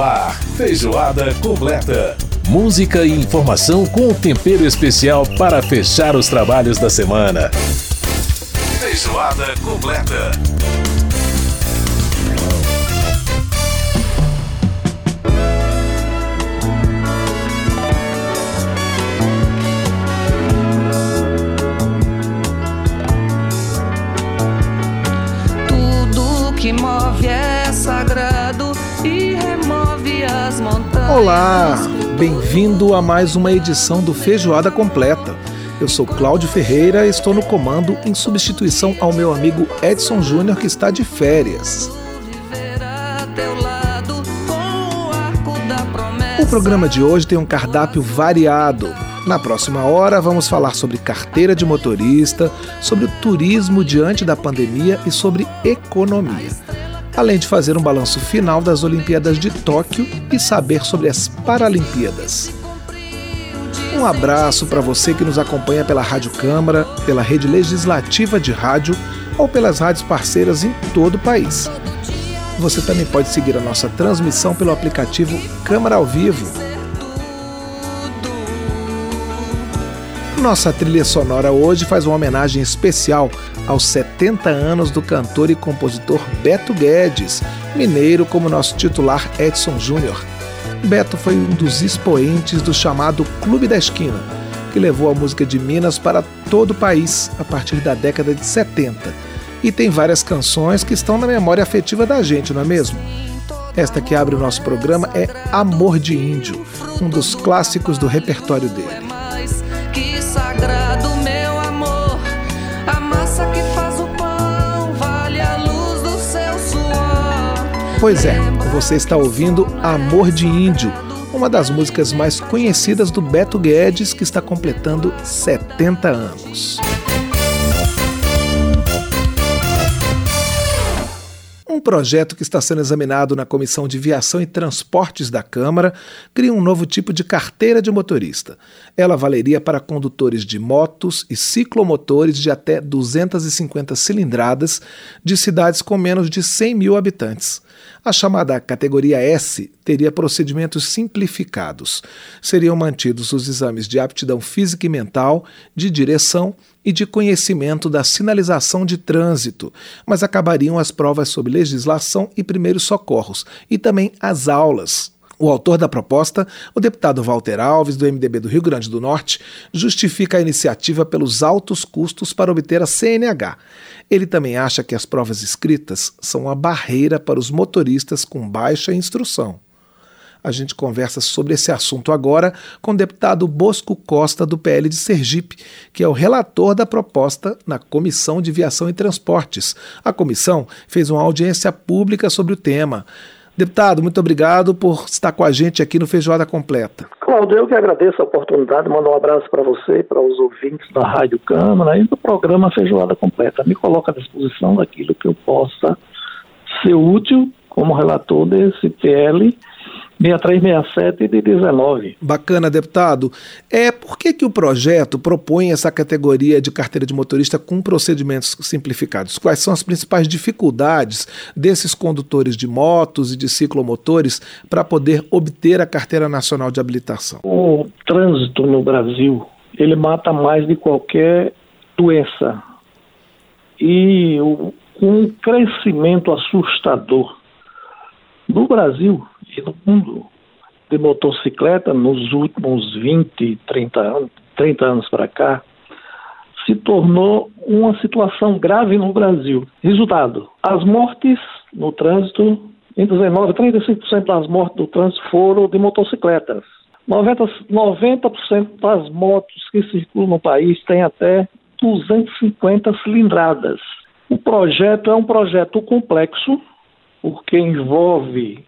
Ar, feijoada completa. Música e informação com tempero especial para fechar os trabalhos da semana. Feijoada completa. Olá, bem-vindo a mais uma edição do Feijoada Completa. Eu sou Cláudio Ferreira e estou no comando em substituição ao meu amigo Edson Júnior que está de férias. O programa de hoje tem um cardápio variado. Na próxima hora vamos falar sobre carteira de motorista, sobre o turismo diante da pandemia e sobre economia. Além de fazer um balanço final das Olimpíadas de Tóquio e saber sobre as Paralimpíadas. Um abraço para você que nos acompanha pela Rádio Câmara, pela rede legislativa de rádio ou pelas rádios parceiras em todo o país. Você também pode seguir a nossa transmissão pelo aplicativo Câmara ao Vivo. Nossa trilha sonora hoje faz uma homenagem especial aos 70 anos do cantor e compositor Beto Guedes, mineiro como nosso titular Edson Júnior. Beto foi um dos expoentes do chamado Clube da Esquina, que levou a música de Minas para todo o país a partir da década de 70. E tem várias canções que estão na memória afetiva da gente, não é mesmo? Esta que abre o nosso programa é Amor de Índio, um dos clássicos do repertório dele. Pois é, você está ouvindo Amor de Índio, uma das músicas mais conhecidas do Beto Guedes, que está completando 70 anos. Um projeto que está sendo examinado na Comissão de Viação e Transportes da Câmara cria um novo tipo de carteira de motorista. Ela valeria para condutores de motos e ciclomotores de até 250 cilindradas de cidades com menos de 100 mil habitantes. A chamada categoria S teria procedimentos simplificados. Seriam mantidos os exames de aptidão física e mental, de direção e de conhecimento da sinalização de trânsito, mas acabariam as provas sobre legislação e primeiros socorros, e também as aulas. O autor da proposta, o deputado Walter Alves, do MDB do Rio Grande do Norte, justifica a iniciativa pelos altos custos para obter a CNH. Ele também acha que as provas escritas são uma barreira para os motoristas com baixa instrução. A gente conversa sobre esse assunto agora com o deputado Bosco Costa, do PL de Sergipe, que é o relator da proposta na Comissão de Viação e Transportes. A comissão fez uma audiência pública sobre o tema. Deputado, muito obrigado por estar com a gente aqui no Feijoada Completa. Cláudio, eu que agradeço a oportunidade, mando um abraço para você, para os ouvintes da Rádio Câmara e do programa Feijoada Completa. Me coloca à disposição daquilo que eu possa ser útil como relator desse PL 6367 de 19. Bacana, deputado. É por que, que o projeto propõe essa categoria de carteira de motorista com procedimentos simplificados? Quais são as principais dificuldades desses condutores de motos e de ciclomotores para poder obter a carteira nacional de habilitação? O trânsito no Brasil, ele mata mais de qualquer doença. E o, um crescimento assustador no Brasil e no mundo de motocicleta nos últimos 20, 30 anos, 30 anos para cá, se tornou uma situação grave no Brasil. Resultado: as mortes no trânsito, em 19, 35% das mortes do trânsito foram de motocicletas. 90%, 90 das motos que circulam no país têm até 250 cilindradas. O projeto é um projeto complexo, porque envolve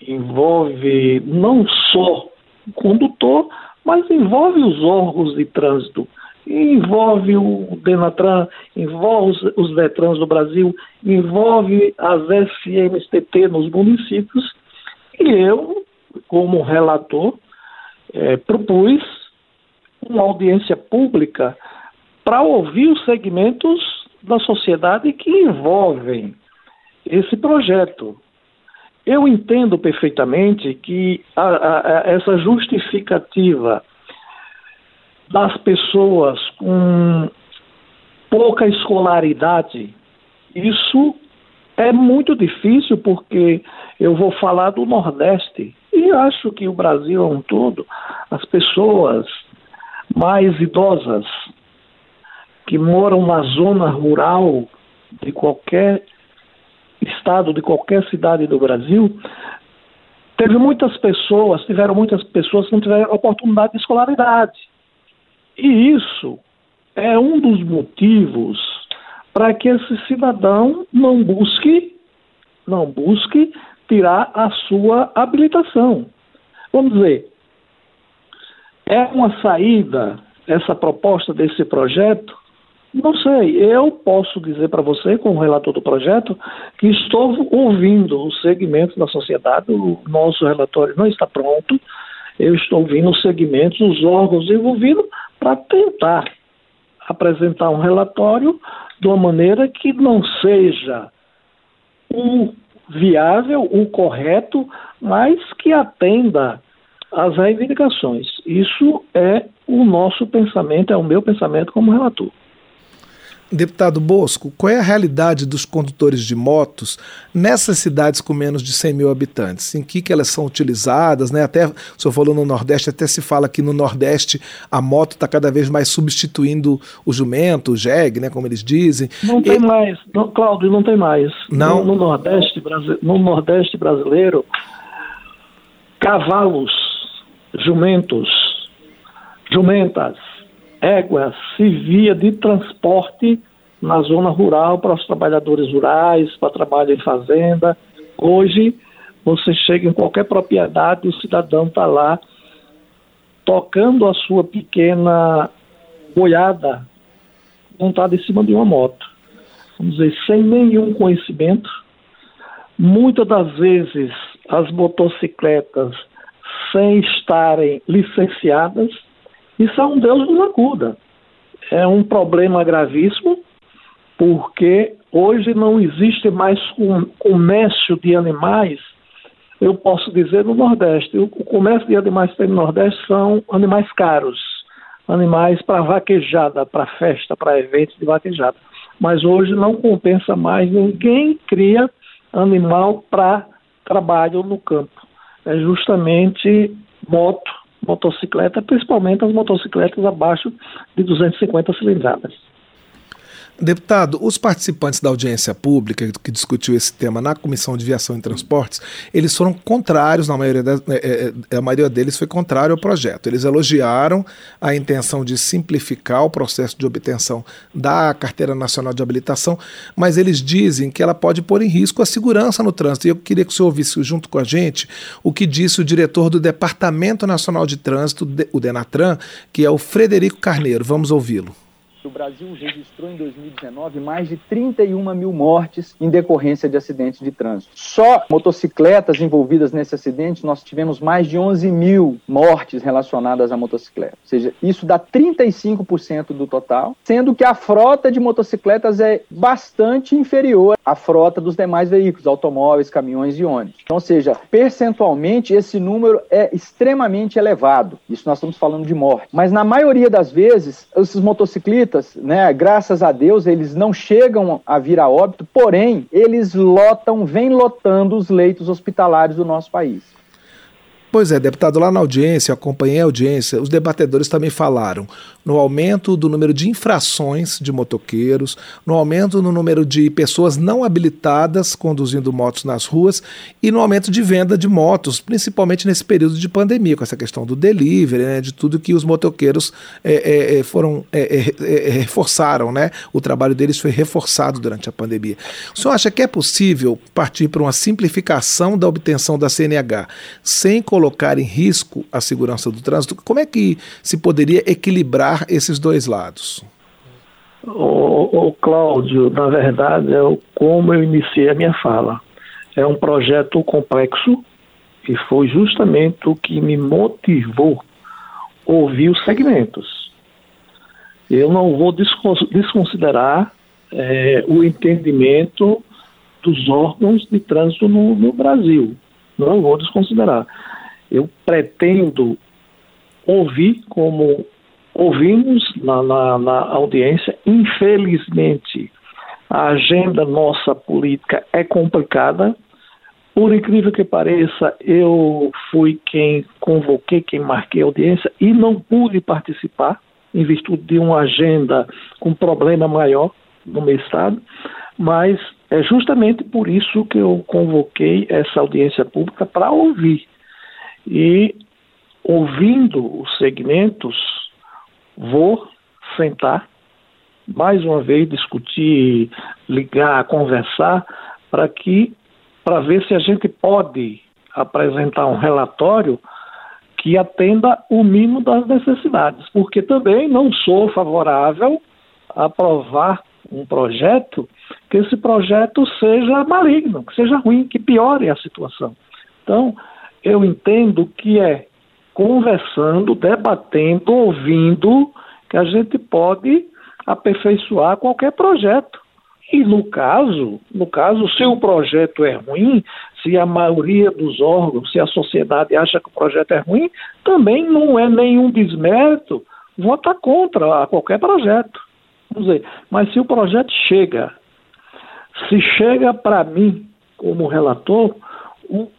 envolve não só o condutor, mas envolve os órgãos de trânsito, envolve o Denatran, envolve os, os Detrans do Brasil, envolve as SMSTT nos municípios, e eu, como relator, eh, propus uma audiência pública para ouvir os segmentos da sociedade que envolvem esse projeto. Eu entendo perfeitamente que a, a, a essa justificativa das pessoas com pouca escolaridade, isso é muito difícil porque eu vou falar do Nordeste. E acho que o Brasil é um todo, as pessoas mais idosas que moram na zona rural de qualquer estado, de qualquer cidade do Brasil, teve muitas pessoas, tiveram muitas pessoas que não tiveram oportunidade de escolaridade. E isso é um dos motivos para que esse cidadão não busque, não busque tirar a sua habilitação. Vamos dizer, é uma saída essa proposta desse projeto não sei, eu posso dizer para você, como relator do projeto, que estou ouvindo os segmentos da sociedade, o nosso relatório não está pronto, eu estou ouvindo os segmentos, os órgãos envolvidos, para tentar apresentar um relatório de uma maneira que não seja o viável, o correto, mas que atenda às reivindicações. Isso é o nosso pensamento, é o meu pensamento como relator. Deputado Bosco, qual é a realidade dos condutores de motos nessas cidades com menos de 100 mil habitantes? Em que, que elas são utilizadas? Né? Até, o senhor falou no Nordeste, até se fala que no Nordeste a moto está cada vez mais substituindo o jumento, o jegue, né, como eles dizem. Não tem mais, não, Cláudio, não tem mais. Não? No, no, Nordeste, no Nordeste brasileiro, cavalos, jumentos, jumentas, égua se via de transporte na zona rural para os trabalhadores rurais, para trabalho em fazenda. Hoje, você chega em qualquer propriedade, o cidadão está lá tocando a sua pequena boiada montada em cima de uma moto. Vamos dizer, sem nenhum conhecimento. Muitas das vezes as motocicletas sem estarem licenciadas, isso é um Deus nos acuda. É um problema gravíssimo, porque hoje não existe mais comércio de animais, eu posso dizer, no Nordeste. O comércio de animais que tem no Nordeste são animais caros, animais para vaquejada, para festa, para eventos de vaquejada. Mas hoje não compensa mais, ninguém cria animal para trabalho no campo. É justamente moto, motocicleta, principalmente as motocicletas abaixo de 250 cilindradas. Deputado, os participantes da audiência pública que discutiu esse tema na Comissão de Viação e Transportes, eles foram contrários, na maioria, é, é, a maioria deles foi contrário ao projeto. Eles elogiaram a intenção de simplificar o processo de obtenção da Carteira Nacional de Habilitação, mas eles dizem que ela pode pôr em risco a segurança no trânsito. E eu queria que o senhor ouvisse junto com a gente o que disse o diretor do Departamento Nacional de Trânsito, o Denatran, que é o Frederico Carneiro. Vamos ouvi-lo o Brasil registrou em 2019 mais de 31 mil mortes em decorrência de acidentes de trânsito. Só motocicletas envolvidas nesse acidente, nós tivemos mais de 11 mil mortes relacionadas à motocicleta. Ou seja, isso dá 35% do total, sendo que a frota de motocicletas é bastante inferior à frota dos demais veículos, automóveis, caminhões e ônibus. Então, ou seja, percentualmente esse número é extremamente elevado. Isso nós estamos falando de morte. Mas na maioria das vezes, esses motociclistas né, graças a Deus, eles não chegam a vir a óbito, porém, eles lotam, vêm lotando os leitos hospitalares do nosso país. Pois é, deputado, lá na audiência, acompanhei a audiência, os debatedores também falaram no aumento do número de infrações de motoqueiros, no aumento no número de pessoas não habilitadas conduzindo motos nas ruas e no aumento de venda de motos, principalmente nesse período de pandemia, com essa questão do delivery, né, de tudo que os motoqueiros é, é, foram é, reforçaram, né? O trabalho deles foi reforçado durante a pandemia. O senhor acha que é possível partir para uma simplificação da obtenção da CNH sem colocar em risco a segurança do trânsito? Como é que se poderia equilibrar esses dois lados? O, o Cláudio, na verdade, é como eu iniciei a minha fala. É um projeto complexo e foi justamente o que me motivou ouvir os segmentos. Eu não vou desconsiderar é, o entendimento dos órgãos de trânsito no, no Brasil. Não vou desconsiderar. Eu pretendo ouvir como ouvimos na, na, na audiência, infelizmente, a agenda nossa política é complicada. Por incrível que pareça, eu fui quem convoquei, quem marquei a audiência e não pude participar em virtude de uma agenda com problema maior no meu estado, mas é justamente por isso que eu convoquei essa audiência pública para ouvir. E ouvindo os segmentos, vou sentar mais uma vez discutir, ligar, conversar para que para ver se a gente pode apresentar um relatório que atenda o mínimo das necessidades, porque também não sou favorável a aprovar um projeto que esse projeto seja maligno, que seja ruim, que piore a situação. Então, eu entendo que é conversando, debatendo, ouvindo, que a gente pode aperfeiçoar qualquer projeto. E no caso, no caso, se o projeto é ruim, se a maioria dos órgãos, se a sociedade acha que o projeto é ruim, também não é nenhum desmérito votar contra a qualquer projeto. Vamos dizer, mas se o projeto chega, se chega para mim como relator,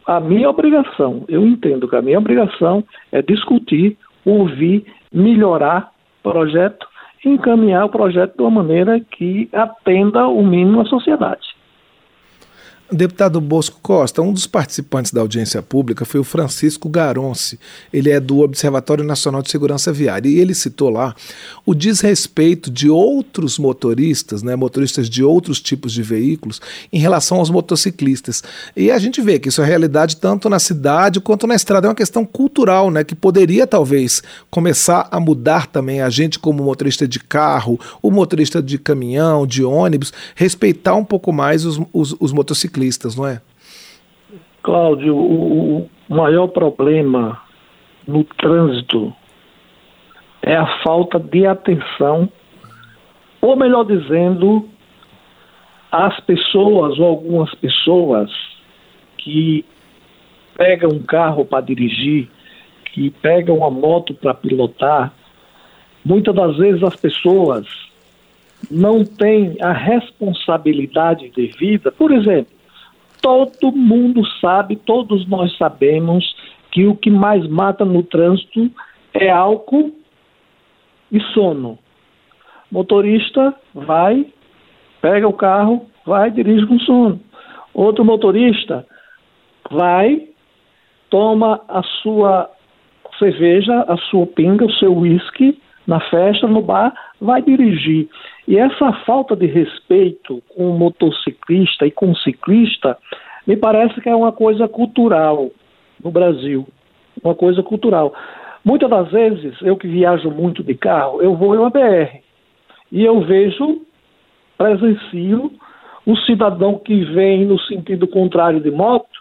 a minha obrigação, eu entendo que a minha obrigação é discutir, ouvir, melhorar o projeto encaminhar o projeto de uma maneira que atenda o mínimo à sociedade. Deputado Bosco Costa, um dos participantes da audiência pública foi o Francisco Garonce. Ele é do Observatório Nacional de Segurança Viária e ele citou lá o desrespeito de outros motoristas, né, motoristas de outros tipos de veículos, em relação aos motociclistas. E a gente vê que isso é realidade tanto na cidade quanto na estrada. É uma questão cultural, né, que poderia talvez começar a mudar também a gente como motorista de carro, o motorista de caminhão, de ônibus, respeitar um pouco mais os, os, os motociclistas ciclistas, não é? Cláudio, o, maior problema no trânsito é a falta de atenção, ou melhor dizendo, as pessoas ou algumas pessoas que pegam um carro para dirigir, que pegam uma moto para pilotar, muitas das vezes as pessoas não têm a responsabilidade devida. Por exemplo, todo mundo sabe, todos nós sabemos que o que mais mata no trânsito é álcool e sono. Motorista vai, pega o carro, vai, dirige com sono. Outro motorista vai, toma a sua cerveja, a sua pinga, o seu uísque na festa, no bar, vai dirigir. E essa falta de respeito com o motociclista e com o ciclista, me parece que é uma coisa cultural no Brasil. Uma coisa cultural. Muitas das vezes, eu que viajo muito de carro, eu vou em uma BR e eu vejo, presencio, o cidadão que vem no sentido contrário de moto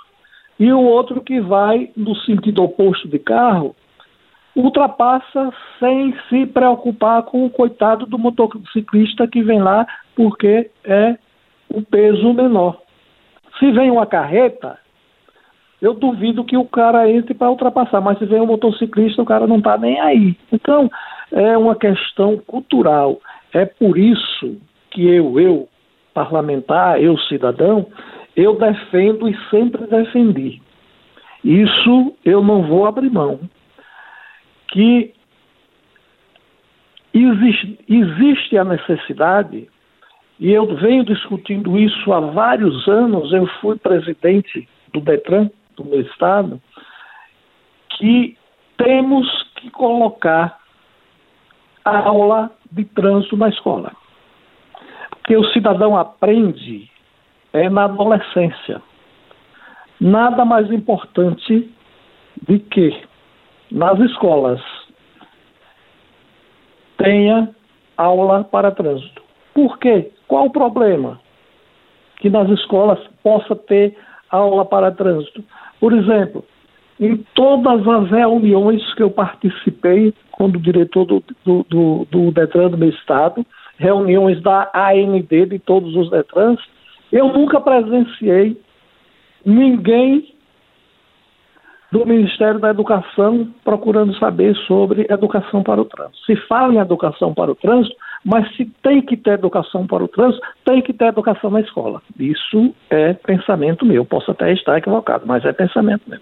e o outro que vai no sentido oposto de carro ultrapassa sem se preocupar com o coitado do motociclista que vem lá porque é o peso menor. Se vem uma carreta, eu duvido que o cara entre para ultrapassar, mas se vem um motociclista, o cara não está nem aí. Então, é uma questão cultural. É por isso que eu, eu, parlamentar, eu, cidadão, eu defendo e sempre defendi. Isso eu não vou abrir mão que existe, existe a necessidade, e eu venho discutindo isso há vários anos, eu fui presidente do DETRAN, do meu estado, que temos que colocar a aula de trânsito na escola. Porque o cidadão aprende é na adolescência. Nada mais importante do que nas escolas tenha aula para trânsito. Por quê? Qual o problema? Que nas escolas possa ter aula para trânsito. Por exemplo, em todas as reuniões que eu participei como diretor do, do, do, do Detran do meu estado, reuniões da AND de todos os Detrans, Eu nunca presenciei ninguém do Ministério da Educação procurando saber sobre educação para o trânsito. Se fala em educação para o trânsito, mas se tem que ter educação para o trânsito, tem que ter educação na escola. Isso é pensamento meu. Posso até estar equivocado, mas é pensamento meu.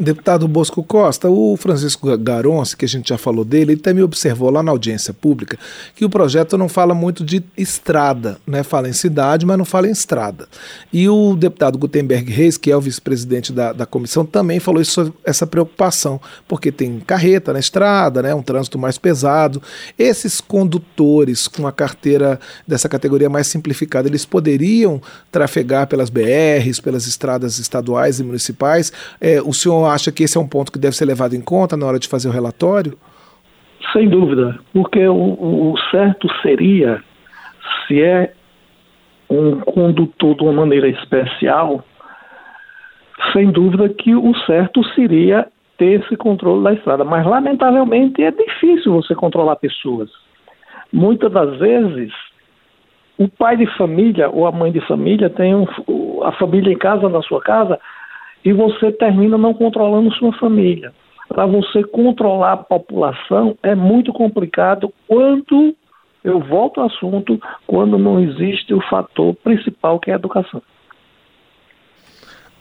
Deputado Bosco Costa, o Francisco Garonce, que a gente já falou dele, ele também observou lá na audiência pública que o projeto não fala muito de estrada, né? Fala em cidade, mas não fala em estrada. E o deputado Gutenberg Reis, que é o vice-presidente da, da comissão, também falou isso, essa preocupação, porque tem carreta na estrada, né? Um trânsito mais pesado. Esses condutores com a carteira dessa categoria mais simplificada, eles poderiam trafegar pelas BRs, pelas estradas estaduais e municipais. É, o senhor acha que esse é um ponto que deve ser levado em conta na hora de fazer o relatório? Sem dúvida, porque o, o certo seria, se é um condutor de uma maneira especial, sem dúvida que o certo seria ter esse controle da estrada. Mas, lamentavelmente, é difícil você controlar pessoas. Muitas das vezes, o pai de família ou a mãe de família tem um, a família em casa, na sua casa, e você termina não controlando sua família. Para você controlar a população é muito complicado quando, eu volto ao assunto, quando não existe o fator principal que é a educação.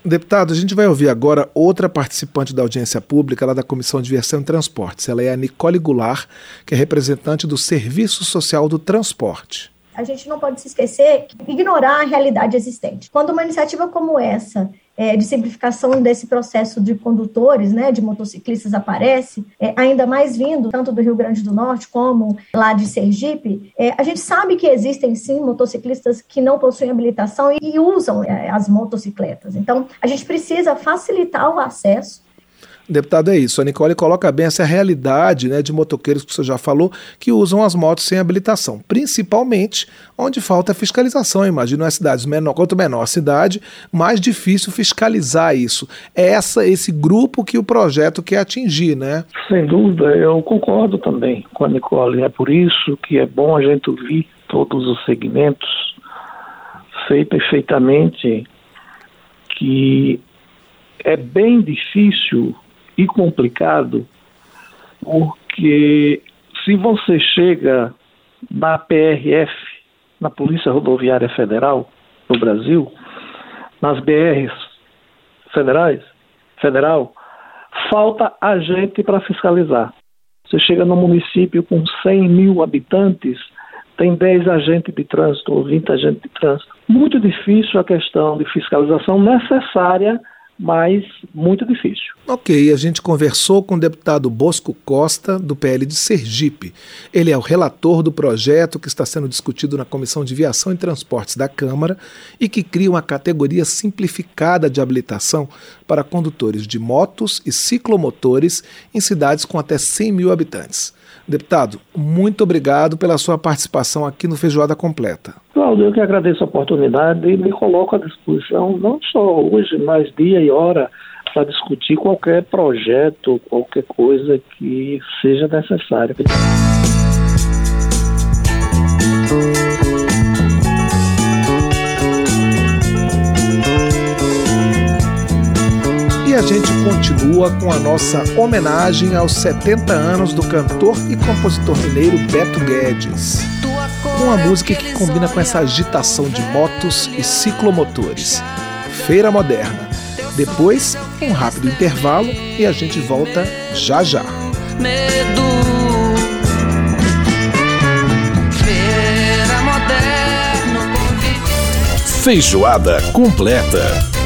Deputado, a gente vai ouvir agora outra participante da audiência pública lá da Comissão de Viação e Transportes. Ela é a Nicole Goulart, que é representante do Serviço Social do Transporte a gente não pode se esquecer, ignorar a realidade existente. Quando uma iniciativa como essa é, de simplificação desse processo de condutores, né, de motociclistas aparece, é, ainda mais vindo tanto do Rio Grande do Norte como lá de Sergipe, é, a gente sabe que existem sim motociclistas que não possuem habilitação e, e usam é, as motocicletas. Então, a gente precisa facilitar o acesso Deputado, é isso. A Nicole coloca bem essa realidade né, de motoqueiros que você já falou, que usam as motos sem habilitação, principalmente onde falta fiscalização. Imagino as cidades menor, quanto menor a cidade, mais difícil fiscalizar isso. É essa, esse grupo que o projeto quer atingir, né? Sem dúvida, eu concordo também com a Nicole. É por isso que é bom a gente ouvir todos os segmentos. Sei perfeitamente que é bem difícil e complicado, porque se você chega na PRF, na Polícia Rodoviária Federal no Brasil, nas BRs federais, federal, falta agente para fiscalizar. Você chega no município com 100 mil habitantes, tem 10 agentes de trânsito ou 20 agentes de trânsito. Muito difícil a questão de fiscalização necessária mas muito difícil. Ok, a gente conversou com o deputado Bosco Costa, do PL de Sergipe. Ele é o relator do projeto que está sendo discutido na Comissão de Viação e Transportes da Câmara e que cria uma categoria simplificada de habilitação para condutores de motos e ciclomotores em cidades com até 100 mil habitantes. Deputado, muito obrigado pela sua participação aqui no Feijoada Completa. Cláudio, eu que agradeço a oportunidade e me coloco à disposição, não só hoje, mas dia e hora, para discutir qualquer projeto, qualquer coisa que seja necessária. Gente continua com a nossa homenagem aos 70 anos do cantor e compositor mineiro Beto Guedes. Uma música que combina com essa agitação de motos e ciclomotores. Feira Moderna. Depois, um rápido intervalo e a gente volta já já. Medo. Feijoada completa.